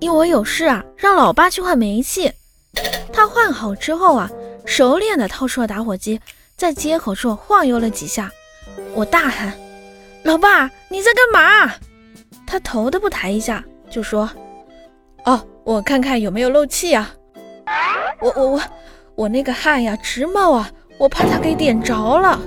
因为我有事啊让老爸去换煤气。他换好之后啊熟练的掏出了打火机在接口处晃悠了几下我大喊老爸你在干嘛？他头都不抬一下就说哦我看看有没有漏气啊。我我我我那个汗呀直冒啊我怕他给点着了。